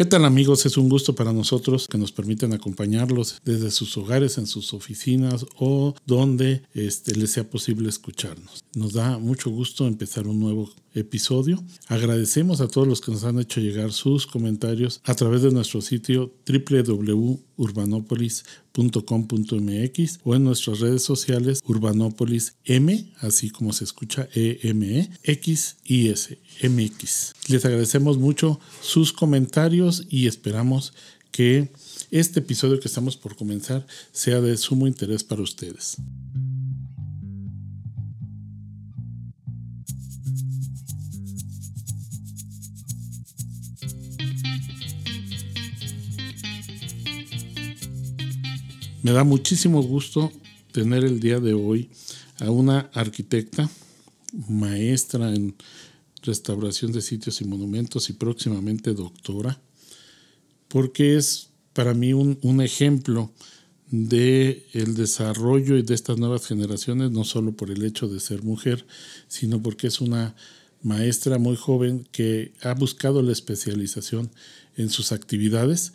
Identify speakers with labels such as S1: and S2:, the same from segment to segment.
S1: ¿Qué tal amigos? Es un gusto para nosotros que nos permiten acompañarlos desde sus hogares, en sus oficinas o donde este, les sea posible escucharnos. Nos da mucho gusto empezar un nuevo episodio. Agradecemos a todos los que nos han hecho llegar sus comentarios a través de nuestro sitio www.urbanopolis.com.mx o en nuestras redes sociales Urbanopolis M, así como se escucha E-M-E, X y S, MX. Les agradecemos mucho sus comentarios y esperamos que este episodio que estamos por comenzar sea de sumo interés para ustedes. Me da muchísimo gusto tener el día de hoy a una arquitecta, maestra en restauración de sitios y monumentos y próximamente doctora, porque es para mí un, ejemplo de el desarrollo y de estas nuevas generaciones, no solo por el hecho de ser mujer, sino porque es una maestra muy joven que ha buscado la especialización en sus actividades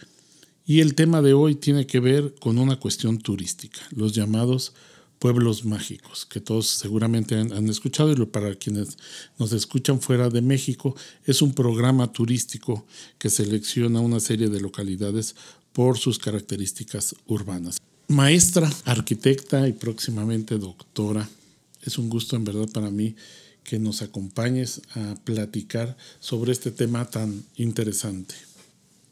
S1: y el tema de hoy tiene que ver con una cuestión turística, los llamados pueblos mágicos, que todos seguramente han, escuchado y para quienes nos escuchan fuera de México, es un programa turístico que selecciona una serie de localidades por sus características urbanas. Maestra, arquitecta y próximamente doctora, es un gusto en verdad para mí que nos acompañes a platicar sobre este tema tan interesante.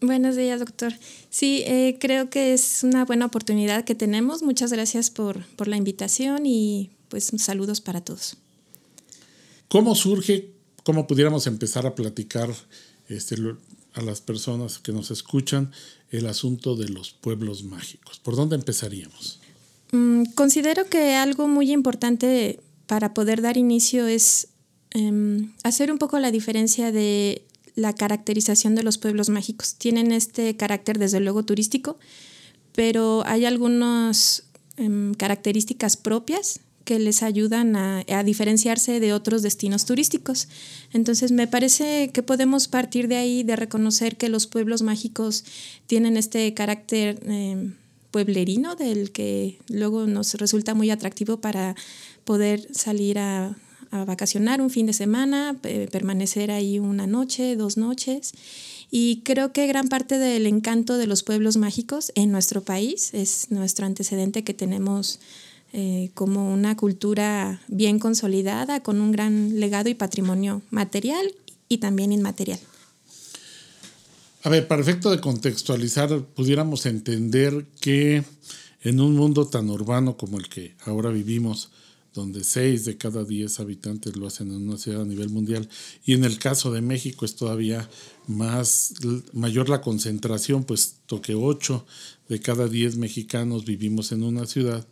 S2: Buenos días, doctor. Sí, eh, creo que es una buena oportunidad que tenemos. Muchas gracias por, la invitación y pues saludos para todos.
S1: ¿Cómo surge, cómo pudiéramos empezar a platicar este, a las personas que nos escuchan el asunto de los pueblos mágicos? ¿Por dónde empezaríamos?
S2: Mm, considero que algo muy importante para poder dar inicio es em, hacer un poco la diferencia de la caracterización de los pueblos mágicos. Tienen este carácter desde luego turístico, pero hay algunas em, características propias que les ayudan a, diferenciarse de otros destinos turísticos. Entonces me parece que podemos partir de ahí, de reconocer que los pueblos mágicos tienen este carácter em, pueblerino, del que luego nos resulta muy atractivo para poder salir a a vacacionar un fin de semana, permanecer ahí una noche, dos noches. Y creo que gran parte del encanto de los pueblos mágicos en nuestro país es nuestro antecedente que tenemos eh, como una cultura bien consolidada, con un gran legado y patrimonio material y también inmaterial.
S1: A ver, para efecto de contextualizar, pudiéramos entender que en un mundo tan urbano como el que ahora vivimos, donde 6 de cada 10 habitantes lo hacen en una ciudad a nivel mundial. Y en el caso de México es todavía más mayor la concentración, puesto que 8 de cada 10 mexicanos vivimos en una ciudad.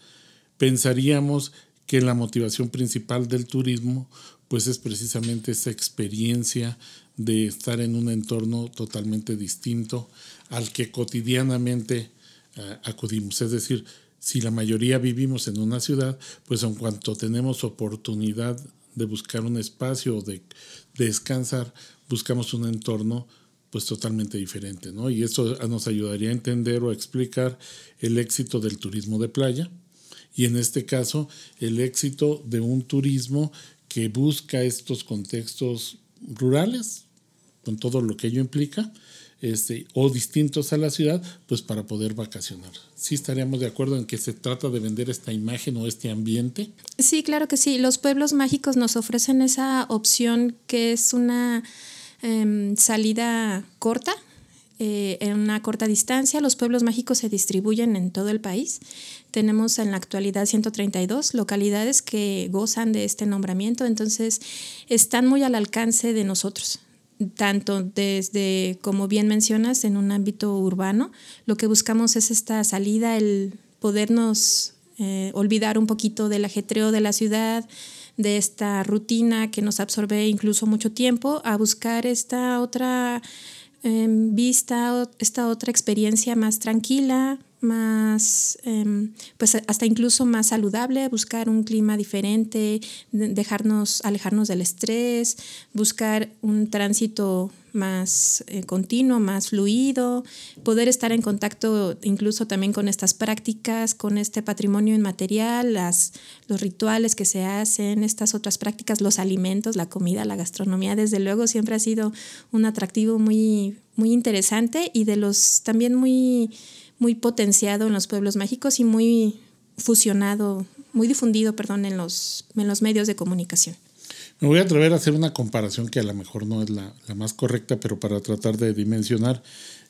S1: Pensaríamos que la motivación principal del turismo pues es precisamente esa experiencia de estar en un entorno totalmente distinto al que cotidianamente eh, acudimos. Es decir, si la mayoría vivimos en una ciudad, pues en cuanto tenemos oportunidad de buscar un espacio o de, descansar, buscamos un entorno pues totalmente diferente, ¿no? Y eso nos ayudaría a entender o a explicar el éxito del turismo de playa y en este caso el éxito de un turismo que busca estos contextos rurales, con todo lo que ello implica, este, o distintos a la ciudad, pues para poder vacacionar. ¿Sí estaríamos de acuerdo en que se trata de vender esta imagen o este ambiente?
S2: Sí, claro que sí. Los pueblos mágicos nos ofrecen esa opción que es una em, salida corta, eh, en una corta distancia. Los pueblos mágicos se distribuyen en todo el país. Tenemos en la actualidad 132 localidades que gozan de este nombramiento, entonces están muy al alcance de nosotros tanto desde, como bien mencionas, en un ámbito urbano. Lo que buscamos es esta salida, el podernos eh, olvidar un poquito del ajetreo de la ciudad, de esta rutina que nos absorbe incluso mucho tiempo, a buscar esta otra em, vista, esta otra experiencia más tranquila, más, em, pues hasta incluso más saludable, buscar un clima diferente, dejarnos, alejarnos del estrés, buscar un tránsito más eh, continuo, más fluido, poder estar en contacto incluso también con estas prácticas, con este patrimonio inmaterial, las, los rituales que se hacen, estas otras prácticas, los alimentos, la comida, la gastronomía, desde luego siempre ha sido un atractivo muy, muy interesante y de los también muy muy potenciado en los pueblos mágicos y muy fusionado, muy difundido, perdón, en los, en los medios de comunicación.
S1: Me voy a atrever a hacer una comparación que a lo mejor no es la, más correcta, pero para tratar de dimensionar,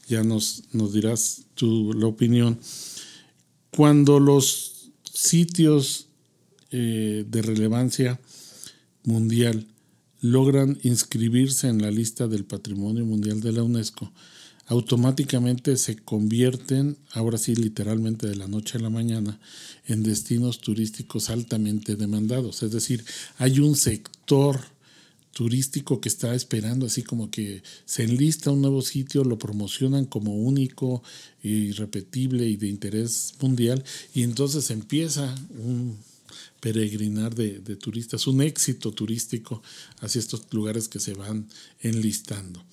S1: ya nos, nos dirás tu la opinión. Cuando los sitios eh, de relevancia mundial logran inscribirse en la lista del Patrimonio Mundial de la UNESCO, automáticamente se convierten, ahora sí literalmente de la noche a la mañana, en destinos turísticos altamente demandados. Es decir, hay un sector turístico que está esperando, así como que se enlista un nuevo sitio, lo promocionan como único, irrepetible y de interés mundial, y entonces empieza un peregrinar de, de turistas, un éxito turístico hacia estos lugares que se van enlistando.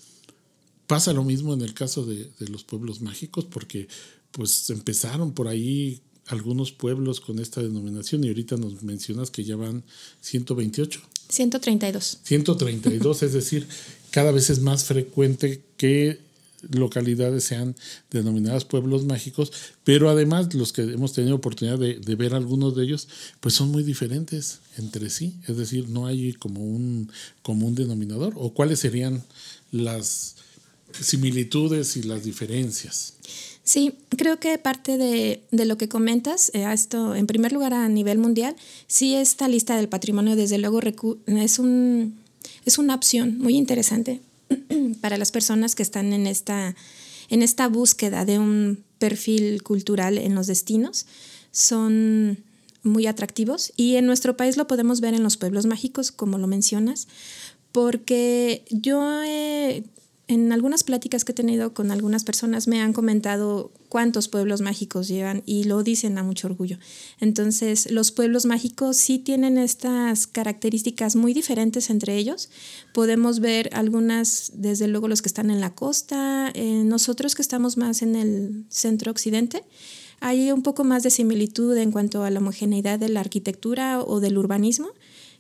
S1: Pasa lo mismo en el caso de, los pueblos mágicos, porque pues empezaron por ahí algunos pueblos con esta denominación y ahorita nos mencionas que ya van 128.
S2: 132.
S1: 132, es decir, cada vez es más frecuente que localidades sean denominadas pueblos mágicos, pero además los que hemos tenido oportunidad de, de, ver algunos de ellos, pues son muy diferentes entre sí, es decir, no hay como un común denominador, o cuáles serían las similitudes y las diferencias.
S2: Sí, creo que parte de, lo que comentas, eh, esto en primer lugar a nivel mundial, sí esta lista del patrimonio desde luego es, un, es una opción muy interesante para las personas que están en esta, en esta búsqueda de un perfil cultural en los destinos. Son muy atractivos y en nuestro país lo podemos ver en los pueblos mágicos, como lo mencionas, porque yo he en algunas pláticas que he tenido con algunas personas me han comentado cuántos pueblos mágicos llevan y lo dicen a mucho orgullo. Entonces, los pueblos mágicos sí tienen estas características muy diferentes entre ellos. Podemos ver algunas, desde luego los que están en la costa, eh, nosotros que estamos más en el centro occidente. Hay un poco más de similitud en cuanto a la homogeneidad de la arquitectura o del urbanismo,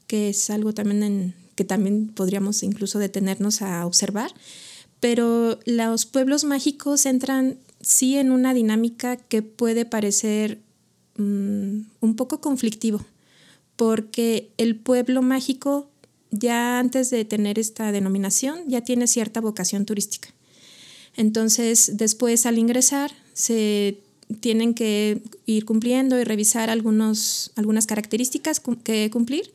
S2: que es algo también en, que también podríamos incluso detenernos a observar pero los pueblos mágicos entran sí en una dinámica que puede parecer mm, un poco conflictivo, porque el pueblo mágico ya antes de tener esta denominación ya tiene cierta vocación turística. Entonces, después al ingresar se tienen que ir cumpliendo y revisar algunos, algunas características que cumplir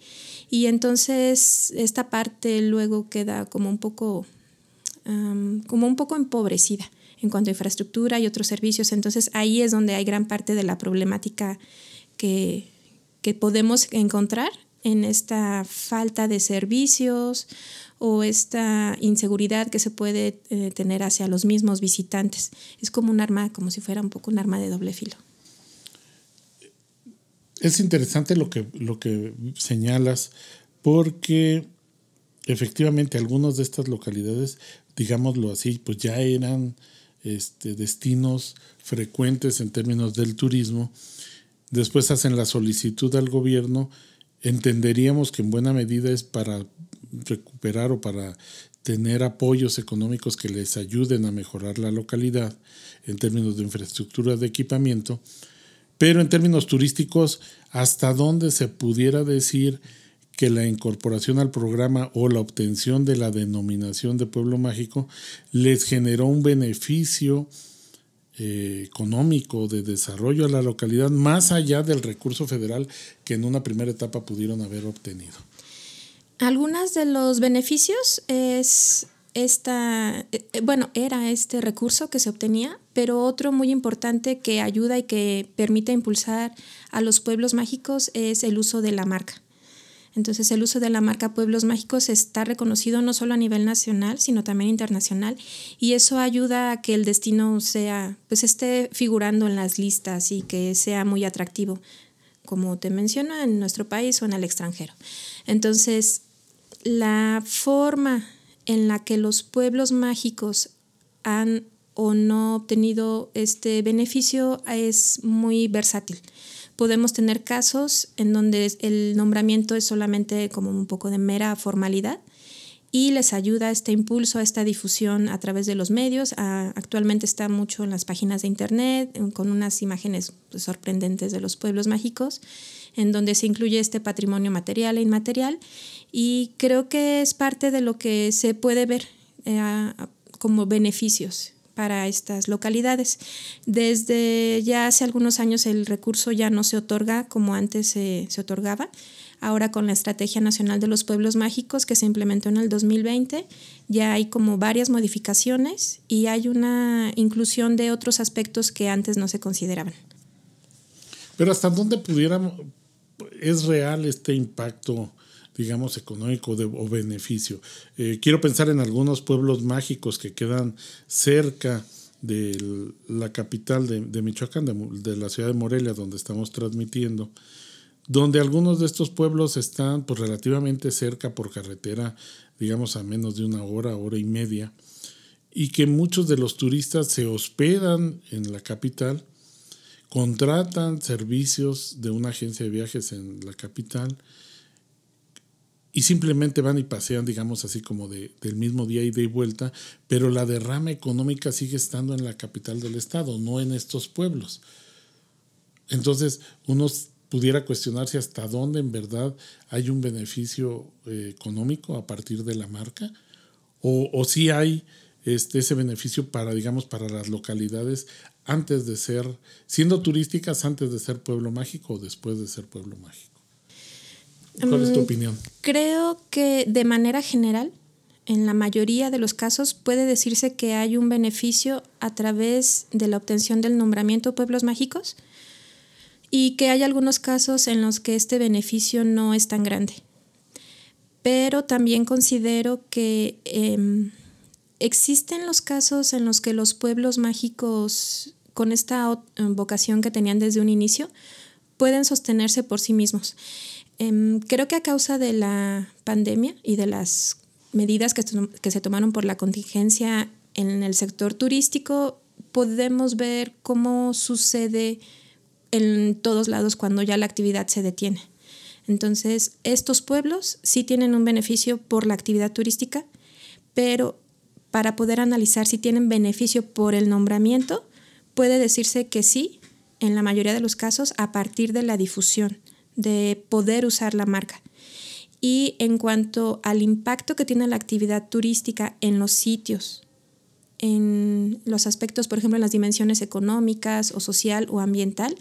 S2: y entonces esta parte luego queda como un poco como un poco empobrecida en cuanto a infraestructura y otros servicios. Entonces ahí es donde hay gran parte de la problemática que, que podemos encontrar en esta falta de servicios o esta inseguridad que se puede eh, tener hacia los mismos visitantes. Es como un arma, como si fuera un poco un arma de doble filo.
S1: Es interesante lo que, lo que señalas, porque efectivamente algunas de estas localidades digámoslo así, pues ya eran este, destinos frecuentes en términos del turismo. Después hacen la solicitud al gobierno. Entenderíamos que en buena medida es para recuperar o para tener apoyos económicos que les ayuden a mejorar la localidad en términos de infraestructura de equipamiento, pero en términos turísticos, hasta dónde se pudiera decir que la incorporación al programa o la obtención de la denominación de pueblo mágico les generó un beneficio eh, económico de desarrollo a la localidad más allá del recurso federal que en una primera etapa pudieron haber obtenido.
S2: Algunos de los beneficios es esta, eh, bueno, era este recurso que se obtenía, pero otro muy importante que ayuda y que permite impulsar a los pueblos mágicos es el uso de la marca. Entonces el uso de la marca Pueblos Mágicos está reconocido no solo a nivel nacional, sino también internacional y eso ayuda a que el destino sea, pues esté figurando en las listas y que sea muy atractivo, como te menciono, en nuestro país o en el extranjero. Entonces, la forma en la que los pueblos mágicos han o no obtenido este beneficio es muy versátil. Podemos tener casos en donde el nombramiento es solamente como un poco de mera formalidad y les ayuda este impulso, esta difusión a través de los medios. actualmente está mucho en las páginas de internet con unas imágenes pues, sorprendentes de los pueblos mágicos, en donde se incluye este patrimonio material e inmaterial y creo que es parte de lo que se puede ver eh, como beneficios para estas localidades. Desde ya hace algunos años el recurso ya no se otorga como antes se, otorgaba. Ahora con la Estrategia Nacional de los Pueblos Mágicos que se implementó en el 2020, ya hay como varias modificaciones y hay una inclusión de otros aspectos que antes no se consideraban.
S1: Pero hasta dónde pudiéramos, es real este impacto digamos, económico o beneficio. Eh, quiero pensar en algunos pueblos mágicos que quedan cerca de la capital de, Michoacán, de, la ciudad de Morelia, donde estamos transmitiendo, donde algunos de estos pueblos están pues, relativamente cerca por carretera, digamos, a menos de una hora, hora y media, y que muchos de los turistas se hospedan en la capital, contratan servicios de una agencia de viajes en la capital, y simplemente van y pasean, digamos así como de, del mismo día y de vuelta, pero la derrama económica sigue estando en la capital del estado, no en estos pueblos. Entonces, uno pudiera cuestionarse hasta dónde en verdad hay un beneficio eh, económico a partir de la marca, o, o si hay este, ese beneficio para, digamos, para las localidades antes de ser, siendo turísticas antes de ser pueblo mágico o después de ser pueblo mágico. ¿Cuál es tu mm, opinión?
S2: Creo que de manera general, en la mayoría de los casos, puede decirse que hay un beneficio a través de la obtención del nombramiento Pueblos Mágicos y que hay algunos casos en los que este beneficio no es tan grande. Pero también considero que em, existen los casos en los que los pueblos mágicos, con esta vocación que tenían desde un inicio, pueden sostenerse por sí mismos. Em, creo que a causa de la pandemia y de las medidas que, que se tomaron por la contingencia en el sector turístico, podemos ver cómo sucede en todos lados cuando ya la actividad se detiene. Entonces, estos pueblos sí tienen un beneficio por la actividad turística, pero para poder analizar si tienen beneficio por el nombramiento, puede decirse que sí, en la mayoría de los casos, a partir de la difusión de poder usar la marca. Y en cuanto al impacto que tiene la actividad turística en los sitios, en los aspectos, por ejemplo, en las dimensiones económicas o social o ambiental,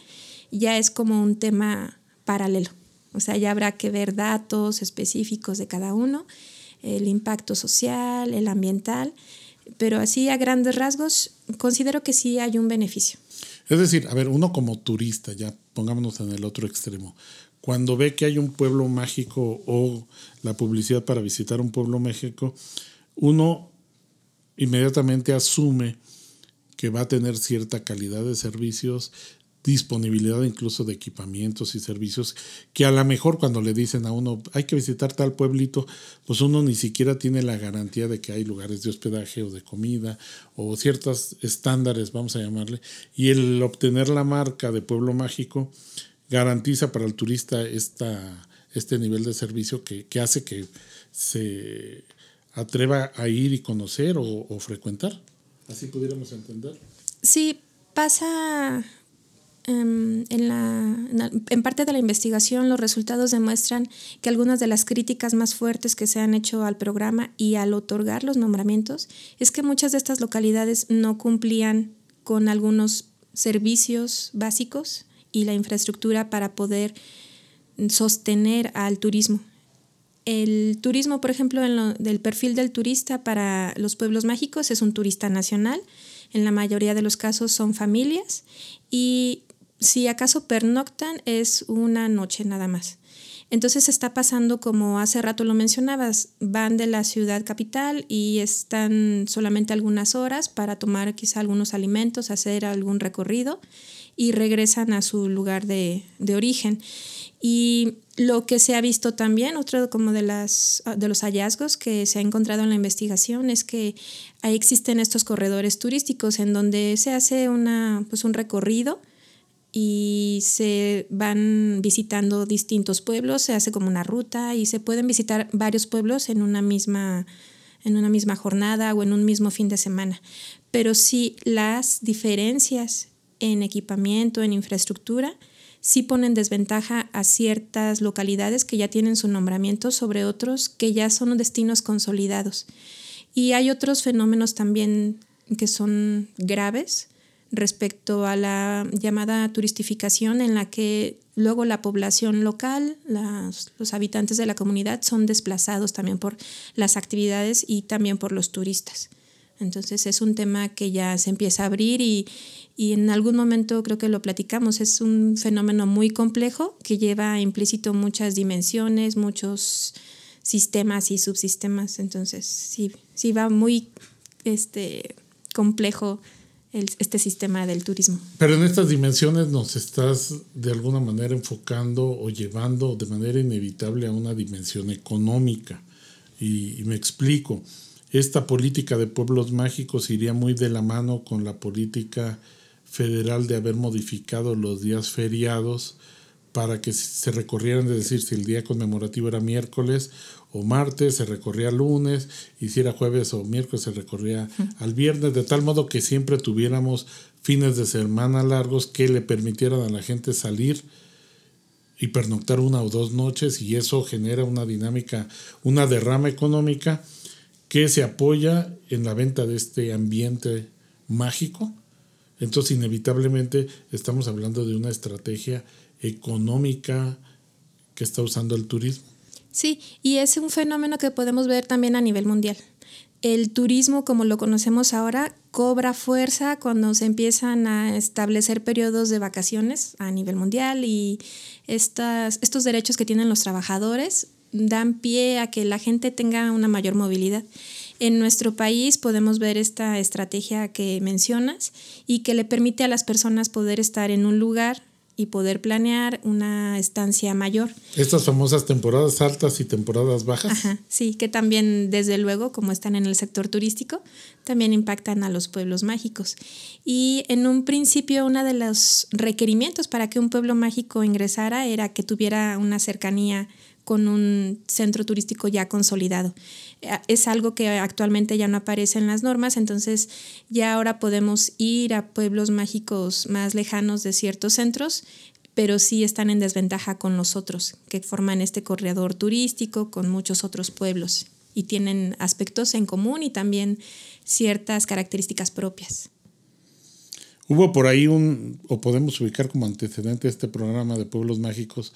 S2: ya es como un tema paralelo. O sea, ya habrá que ver datos específicos de cada uno, el impacto social, el ambiental, pero así a grandes rasgos considero que sí hay un beneficio.
S1: Es decir, a ver, uno como turista, ya pongámonos en el otro extremo, cuando ve que hay un pueblo mágico o la publicidad para visitar un pueblo mágico, uno inmediatamente asume que va a tener cierta calidad de servicios, disponibilidad incluso de equipamientos y servicios que a lo mejor cuando le dicen a uno hay que visitar tal pueblito, pues uno ni siquiera tiene la garantía de que hay lugares de hospedaje o de comida o ciertos estándares, vamos a llamarle, y el obtener la marca de pueblo mágico garantiza para el turista esta, este nivel de servicio que, hace que se atreva a ir y conocer o, frecuentar. Así pudiéramos entender.
S2: Sí, pasa em, en, la, en parte de la investigación los resultados demuestran que algunas de las críticas más fuertes que se han hecho al programa y al otorgar los nombramientos es que muchas de estas localidades no cumplían con algunos servicios básicos y la infraestructura para poder sostener al turismo. El turismo, por ejemplo, del perfil del turista para los pueblos mágicos es un turista nacional. En la mayoría de los casos son familias y si acaso pernoctan es una noche nada más. Entonces está pasando como hace rato lo mencionabas, van de la ciudad capital y están solamente algunas horas para tomar quizá algunos alimentos, hacer algún recorrido y regresan a su lugar de, origen. Y lo que se ha visto también, otro como de, las, de los hallazgos que se ha encontrado en la investigación es que ahí existen estos corredores turísticos en donde se hace una, pues un recorrido y se van visitando distintos pueblos, se hace como una ruta y se pueden visitar varios pueblos en una misma, en una misma jornada o en un mismo fin de semana. Pero sí las diferencias en equipamiento, en infraestructura, sí ponen desventaja a ciertas localidades que ya tienen su nombramiento sobre otros que ya son destinos consolidados. Y hay otros fenómenos también que son graves respecto a la llamada turistificación en la que luego la población local, los habitantes de la comunidad son desplazados también por las actividades y también por los turistas. Entonces es un tema que ya se empieza a abrir y, y en algún momento creo que lo platicamos, es un fenómeno muy complejo que lleva implícito muchas dimensiones, muchos sistemas y subsistemas, entonces sí, sí va muy este, complejo este sistema del turismo.
S1: Pero en estas dimensiones nos estás de alguna manera enfocando o llevando de manera inevitable a una dimensión económica. y me explico, esta política de pueblos mágicos iría muy de la mano con la política federal de haber modificado los días feriados para que se recorrieran, es decir, si el día conmemorativo era miércoles o martes, se recorría lunes, y si era jueves o miércoles, se recorría al viernes, de tal modo que siempre tuviéramos fines de semana largos que le permitieran a la gente salir y pernoctar una o dos noches, y eso genera una dinámica, una derrama económica que se apoya en la venta de este ambiente mágico. Entonces, inevitablemente estamos hablando de una estrategia económica que está usando el turismo.
S2: Sí, y es un fenómeno que podemos ver también a nivel mundial. El turismo, como lo conocemos ahora, cobra fuerza cuando se empiezan a establecer periodos de vacaciones a nivel mundial y estas, estos derechos que tienen los trabajadores dan pie a que la gente tenga una mayor movilidad. En nuestro país podemos ver esta estrategia que mencionas y que le permite a las personas poder estar en un lugar y poder planear una estancia mayor.
S1: Estas famosas temporadas altas y temporadas bajas.
S2: Ajá, sí, que también desde luego, como están en el sector turístico, también impactan a los pueblos mágicos. Y en un principio uno de los requerimientos para que un pueblo mágico ingresara era que tuviera una cercanía con un centro turístico ya consolidado. Es algo que actualmente ya no aparece en las normas, entonces ya ahora podemos ir a pueblos mágicos más lejanos de ciertos centros, pero sí están en desventaja con los otros, que forman este corredor turístico con muchos otros pueblos y tienen aspectos en común y también ciertas características propias.
S1: Hubo por ahí un, o podemos ubicar como antecedente este programa de pueblos mágicos,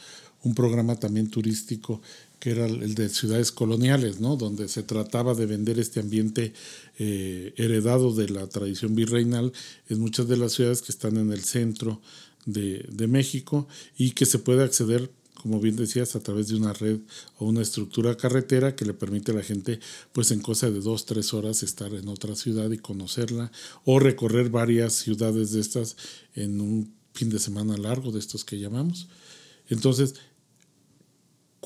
S1: un programa también turístico que era el de ciudades coloniales, ¿no? donde se trataba de vender este ambiente eh, heredado de la tradición virreinal en muchas de las ciudades que están en el centro de, de México y que se puede acceder como bien decías, a través de una red o una estructura carretera que le permite a la gente, pues en cosa de dos, tres horas, estar en otra ciudad y conocerla, o recorrer varias ciudades de estas en un fin de semana largo, de estos que llamamos. Entonces,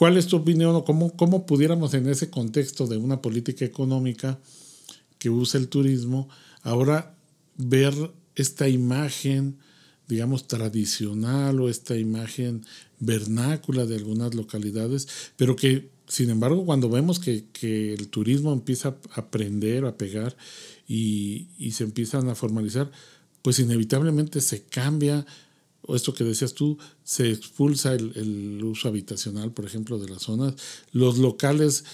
S1: ¿cuál es tu opinión o cómo, cómo pudiéramos en ese contexto de una política económica que usa el turismo, ahora ver esta imagen, digamos, tradicional o esta imagen vernácula de algunas localidades, pero que, sin embargo, cuando vemos que, el turismo empieza a aprender, a pegar y, se empiezan a formalizar, pues inevitablemente se cambia, o esto que decías tú, se expulsa el, el uso habitacional, por ejemplo, de las zonas, los locales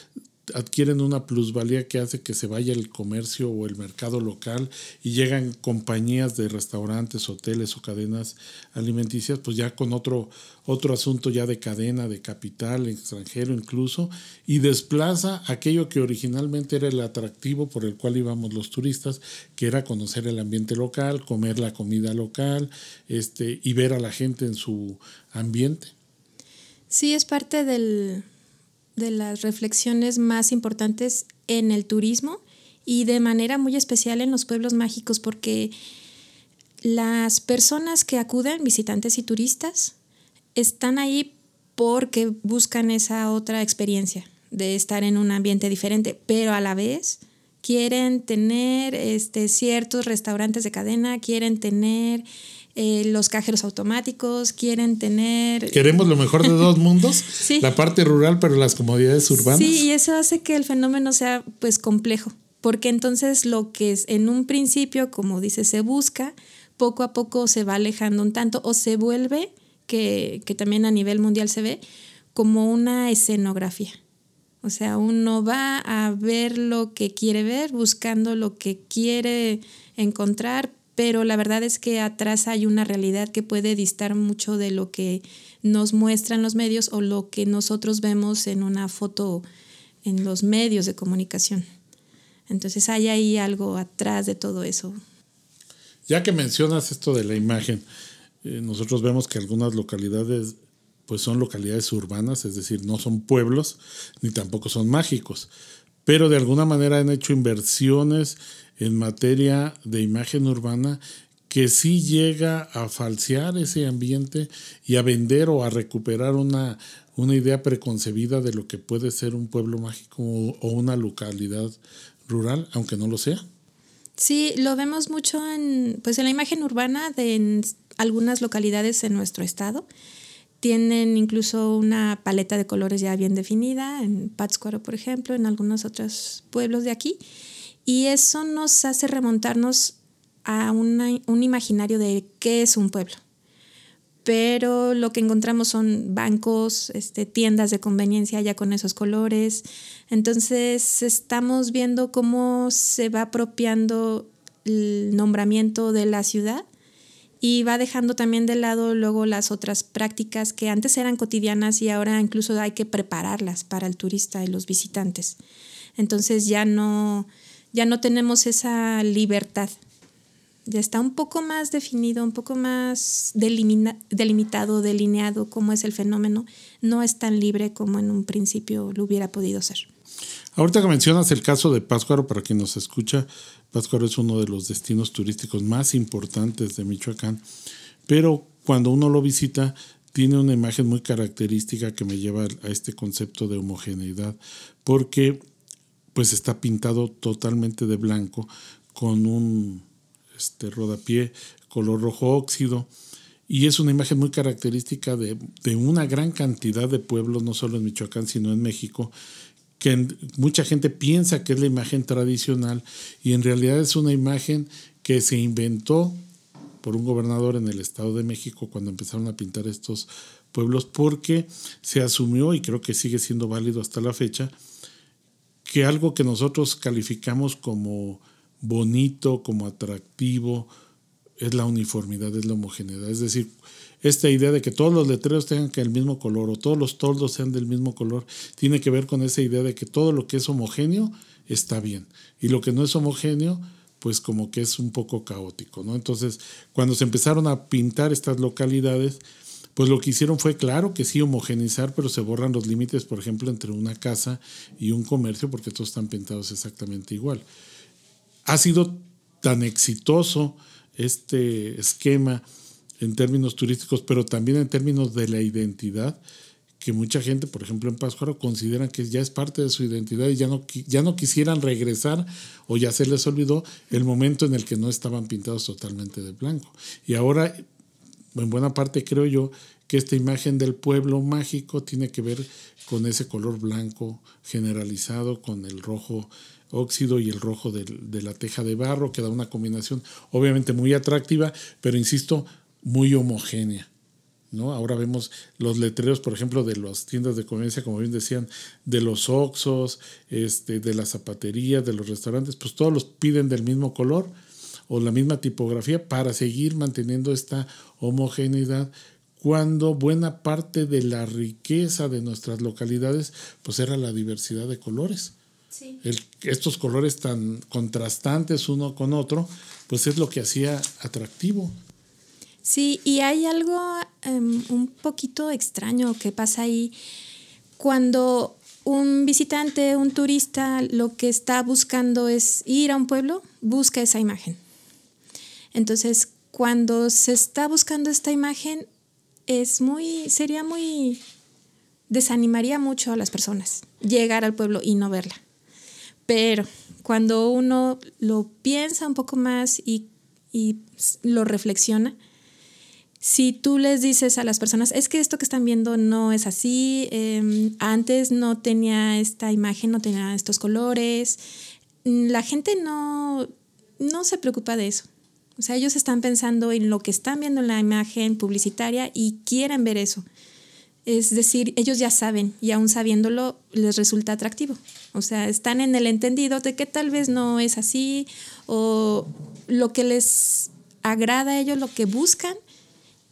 S1: adquieren una plusvalía que hace que se vaya el comercio o el mercado local y llegan compañías de restaurantes, hoteles o cadenas alimenticias, pues ya con otro, otro asunto ya de cadena, de capital extranjero incluso, y desplaza aquello que originalmente era el atractivo por el cual íbamos los turistas, que era conocer el ambiente local, comer la comida local, este, y ver a la gente en su ambiente.
S2: Sí, es parte del, de las reflexiones más importantes en el turismo y de manera muy especial en los pueblos mágicos porque las personas que acuden, visitantes y turistas, están ahí porque buscan esa otra experiencia de estar en un ambiente diferente, pero a la vez quieren tener este, ciertos restaurantes de cadena, quieren tener eh, los cajeros automáticos, quieren tener...
S1: Queremos lo mejor de dos mundos, la parte rural, pero las comodidades urbanas.
S2: Sí, y eso hace que el fenómeno sea pues complejo, porque entonces lo que es en un principio, como dice, se busca, poco a poco se va alejando un tanto o se vuelve, que, que también a nivel mundial se ve, como una escenografía. O sea, uno va a ver lo que quiere ver, buscando lo que quiere encontrar, pero la verdad es que atrás hay una realidad que puede distar mucho de lo que nos muestran los medios o lo que nosotros vemos en una foto en los medios de comunicación. Entonces hay ahí algo atrás de todo eso.
S1: Ya que mencionas esto de la imagen, eh, nosotros vemos que algunas localidades pues son localidades urbanas, es decir, no son pueblos ni tampoco son mágicos, pero de alguna manera han hecho inversiones en materia de imagen urbana que sí llega a falsear ese ambiente y a vender o a recuperar una, una idea preconcebida de lo que puede ser un pueblo mágico o una localidad rural, aunque no lo sea.
S2: Sí, lo vemos mucho en, pues en la imagen urbana de algunas localidades en nuestro estado tienen incluso una paleta de colores ya bien definida, en Pátzcuaro, por ejemplo, en algunos otros pueblos de aquí. Y eso nos hace remontarnos a un imaginario de qué es un pueblo. Pero lo que encontramos son bancos, este, tiendas de conveniencia ya con esos colores. Entonces estamos viendo cómo se va apropiando el nombramiento de la ciudad y va dejando también de lado luego las otras prácticas que antes eran cotidianas y ahora incluso hay que prepararlas para el turista y los visitantes. Entonces ya no, ya no tenemos esa libertad. Ya está un poco más definido, un poco más delimitado, delineado cómo es el fenómeno. No es tan libre como en un principio lo hubiera podido ser.
S1: Ahorita que mencionas el caso de Páscuaro, para quien nos escucha, Pátzcuaro es uno de los destinos turísticos más importantes de Michoacán, pero cuando uno lo visita tiene una imagen muy característica que me lleva a este concepto de homogeneidad, porque pues está pintado totalmente de blanco con un este, rodapié color rojo óxido. Y es una imagen muy característica de, de, una gran cantidad de pueblos, no solo en Michoacán, sino en México, que mucha gente piensa que es la imagen tradicional y en realidad es una imagen que se inventó por un gobernador en el Estado de México cuando empezaron a pintar estos pueblos porque se asumió, y creo que sigue siendo válido hasta la fecha, que algo que nosotros calificamos como bonito, como atractivo, es la uniformidad, es la homogeneidad. Es decir, esta idea de que todos los letreros tengan que el mismo color o todos los toldos sean del mismo color, tiene que ver con esa idea de que todo lo que es homogéneo está bien y lo que no es homogéneo, pues como que es un poco caótico, ¿no? Entonces, cuando se empezaron a pintar estas localidades, pues lo que hicieron fue, claro que sí, homogenizar, pero se borran los límites, por ejemplo, entre una casa y un comercio, porque todos están pintados exactamente igual. Ha sido tan exitoso este esquema en términos turísticos, pero también en términos de la identidad, que mucha gente, por ejemplo en Pátzcuaro, consideran que ya es parte de su identidad y ya no, ya no quisieran regresar o ya se les olvidó el momento en el que no estaban pintados totalmente de blanco. Y ahora, en buena parte creo yo que esta imagen del pueblo mágico tiene que ver con ese color blanco generalizado, con el rojo óxido y el rojo de, de la teja de barro, que da una combinación obviamente muy atractiva, pero insisto, muy homogénea. ¿no? Ahora vemos los letreros, por ejemplo, de las tiendas de conveniencia, como bien decían, de los Oxos, este, de las zapaterías, de los restaurantes, pues todos los piden del mismo color o la misma tipografía para seguir manteniendo esta homogeneidad cuando buena parte de la riqueza de nuestras localidades pues era la diversidad de colores. estos colores tan contrastantes uno con otro, pues es lo que hacía atractivo
S2: Sí, y hay algo em, un poquito extraño que pasa ahí cuando un visitante, un turista, lo que está buscando es ir a un pueblo, busca esa imagen. Entonces, cuando se está buscando esta imagen, es muy, sería muy, desanimaría mucho a las personas llegar al pueblo y no verla. Pero cuando uno lo piensa un poco más y, lo reflexiona, si tú les dices a las personas, es que esto que están viendo no es así, em, antes no tenía esta imagen, no tenía estos colores, la gente no, no se preocupa de eso. O sea, ellos están pensando en lo que están viendo en la imagen publicitaria y quieren ver eso. Es decir, ellos ya saben y aún sabiéndolo les resulta atractivo. O sea, están en el entendido de que tal vez no es así o lo que les agrada a ellos, lo que buscan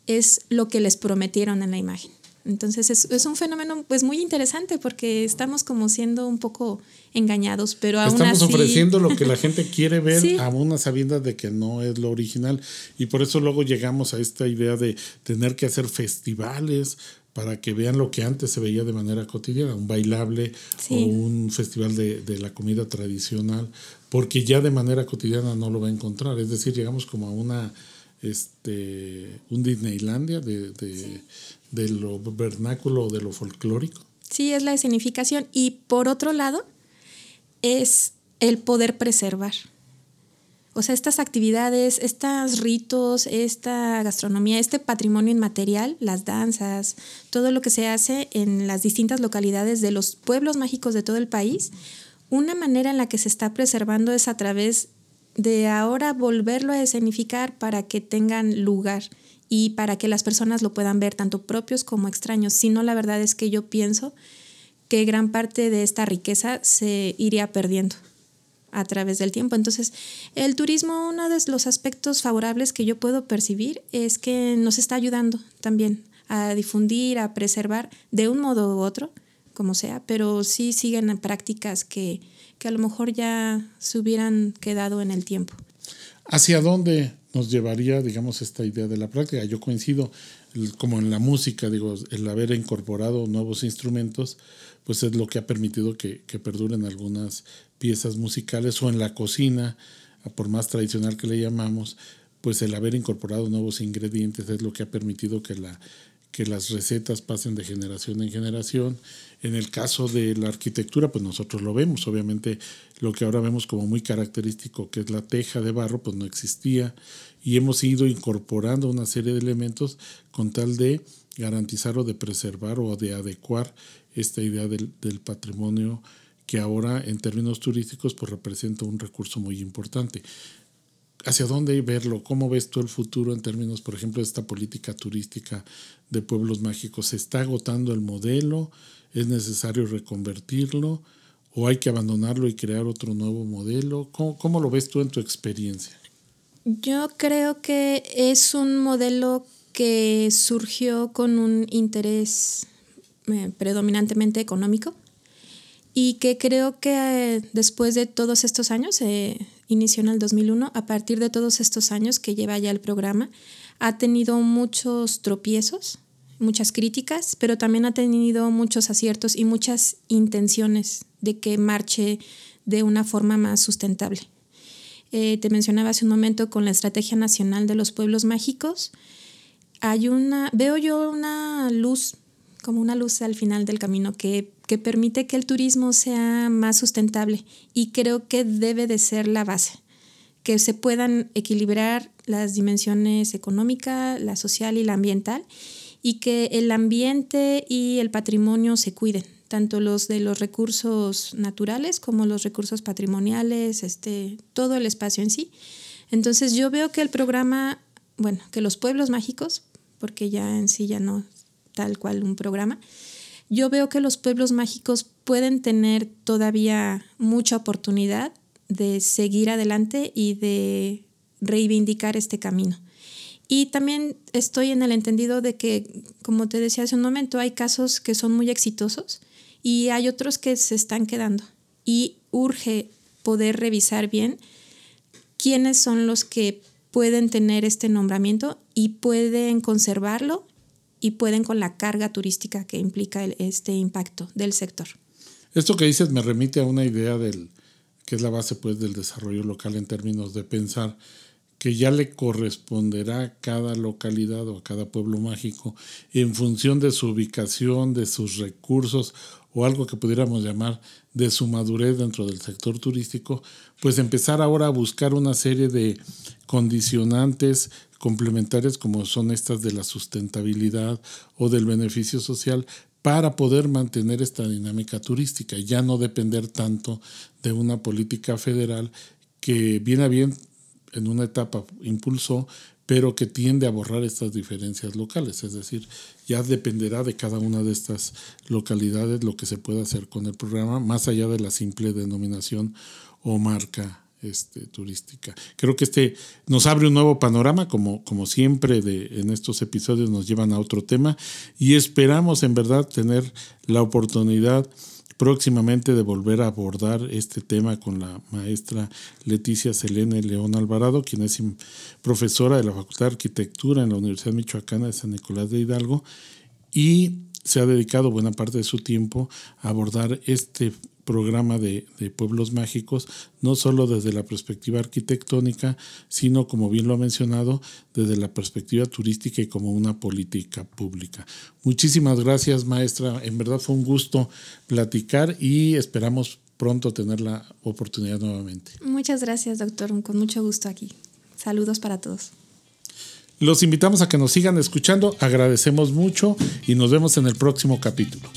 S2: es lo que les prometieron en la imagen. Entonces es, un fenómeno pues muy interesante porque estamos como siendo un poco engañados, pero aún
S1: Estamos ofreciendo lo que la gente quiere ver a una sabienda de que no es lo original y por eso luego llegamos a esta idea de tener que hacer festivales para que vean lo que antes se veía de manera cotidiana, un bailable o un festival de, la comida tradicional, porque ya de manera cotidiana no lo va a encontrar. Es decir, llegamos como a una este un Disneylandia de, de, lo vernáculo o de lo folclórico.
S2: Sí, es la escenificación. Y por otro lado, es el poder preservar. O sea, estas actividades, estos ritos, esta gastronomía, este patrimonio inmaterial, las danzas, todo lo que se hace en las distintas localidades de los pueblos mágicos de todo el país, una manera en la que se está preservando es a través de ahora volverlo a escenificar para que tengan lugar y para que las personas lo puedan ver, tanto propios como extraños. Si no, la verdad es que yo pienso que gran parte de esta riqueza se iría perdiendo a través del tiempo. Entonces, el turismo, uno de los aspectos favorables que yo puedo percibir es que nos está ayudando también a difundir, a preservar de un modo u otro, como sea, pero sí siguen prácticas que, que a lo mejor ya se hubieran quedado en el tiempo.
S1: ¿Hacia dónde nos llevaría, digamos, esta idea de la práctica? Yo coincido, como en la música, digo, el haber incorporado nuevos instrumentos, pues es lo que ha permitido que, que perduren algunas piezas musicales o en la cocina, por más tradicional que le llamamos, pues el haber incorporado nuevos ingredientes es lo que ha permitido que, la, que las recetas pasen de generación en generación. En el caso de la arquitectura, pues nosotros lo vemos, obviamente lo que ahora vemos como muy característico, que es la teja de barro, pues no existía y hemos ido incorporando una serie de elementos con tal de garantizar o de preservar o de adecuar esta idea del, del patrimonio que ahora en términos turísticos pues representa un recurso muy importante. ¿Hacia dónde verlo? ¿Cómo ves tú el futuro en términos, por ejemplo, de esta política turística de pueblos mágicos? ¿Se está agotando el modelo? ¿Es necesario reconvertirlo? ¿O hay que abandonarlo y crear otro nuevo modelo? ¿Cómo, lo ves tú en tu experiencia?
S2: Yo creo que es un modelo que surgió con un interés eh, predominantemente económico y que creo que después de todos estos años, eh, inició en el 2001, a partir de todos estos años que lleva ya el programa, ha tenido muchos tropiezos, muchas críticas, pero también ha tenido muchos aciertos y muchas intenciones de que marche de una forma más sustentable. Eh, te mencionaba hace un momento con la Estrategia Nacional de los Pueblos Mágicos. Hay una, veo yo una luz, como una luz al final del camino que que permite que el turismo sea más sustentable y creo que debe de ser la base, que se puedan equilibrar las dimensiones económica, la social y la ambiental y que el ambiente y el patrimonio se cuiden, tanto los de los recursos naturales como los recursos patrimoniales, este, todo el espacio en sí. Entonces yo veo que el programa, bueno, que los pueblos mágicos, porque ya en sí ya no tal cual un programa, yo veo que los pueblos mágicos pueden tener todavía mucha oportunidad de seguir adelante y de reivindicar este camino. Y también estoy en el entendido de que, como te decía hace un momento, hay casos que son muy exitosos y hay otros que se están quedando. Y urge poder revisar bien quiénes son los que pueden tener este nombramiento y pueden conservarlo y pueden con la carga turística que implica este impacto del sector.
S1: Esto que dices me remite a una idea del que es la base pues del desarrollo local en términos de pensar que ya le corresponderá a cada localidad o a cada pueblo mágico en función de su ubicación, de sus recursos o algo que pudiéramos llamar de su madurez dentro del sector turístico, pues empezar ahora a buscar una serie de condicionantes complementarias como son estas de la sustentabilidad o del beneficio social para poder mantener esta dinámica turística ya no depender tanto de una política federal que viene a bien en una etapa impulsó, pero que tiende a borrar estas diferencias locales. Es decir, ya dependerá de cada una de estas localidades lo que se pueda hacer con el programa, más allá de la simple denominación o marca este, turística. Creo que este nos abre un nuevo panorama, como, como siempre en estos episodios nos llevan a otro tema, y esperamos en verdad tener la oportunidad próximamente de volver a abordar este tema con la maestra Leticia Selene León Alvarado, quien es profesora de la Facultad de Arquitectura en la Universidad Michoacana de San Nicolás de Hidalgo y se ha dedicado buena parte de su tiempo a abordar este programa de, pueblos mágicos, no solo desde la perspectiva arquitectónica, sino, como bien lo ha mencionado, desde la perspectiva turística y como una política pública. Muchísimas gracias, maestra. En verdad fue un gusto platicar y esperamos pronto tener la oportunidad nuevamente.
S2: Muchas gracias, doctor. Con mucho gusto aquí. Saludos para todos.
S1: Los invitamos a que nos sigan escuchando, agradecemos mucho y nos vemos en el próximo capítulo.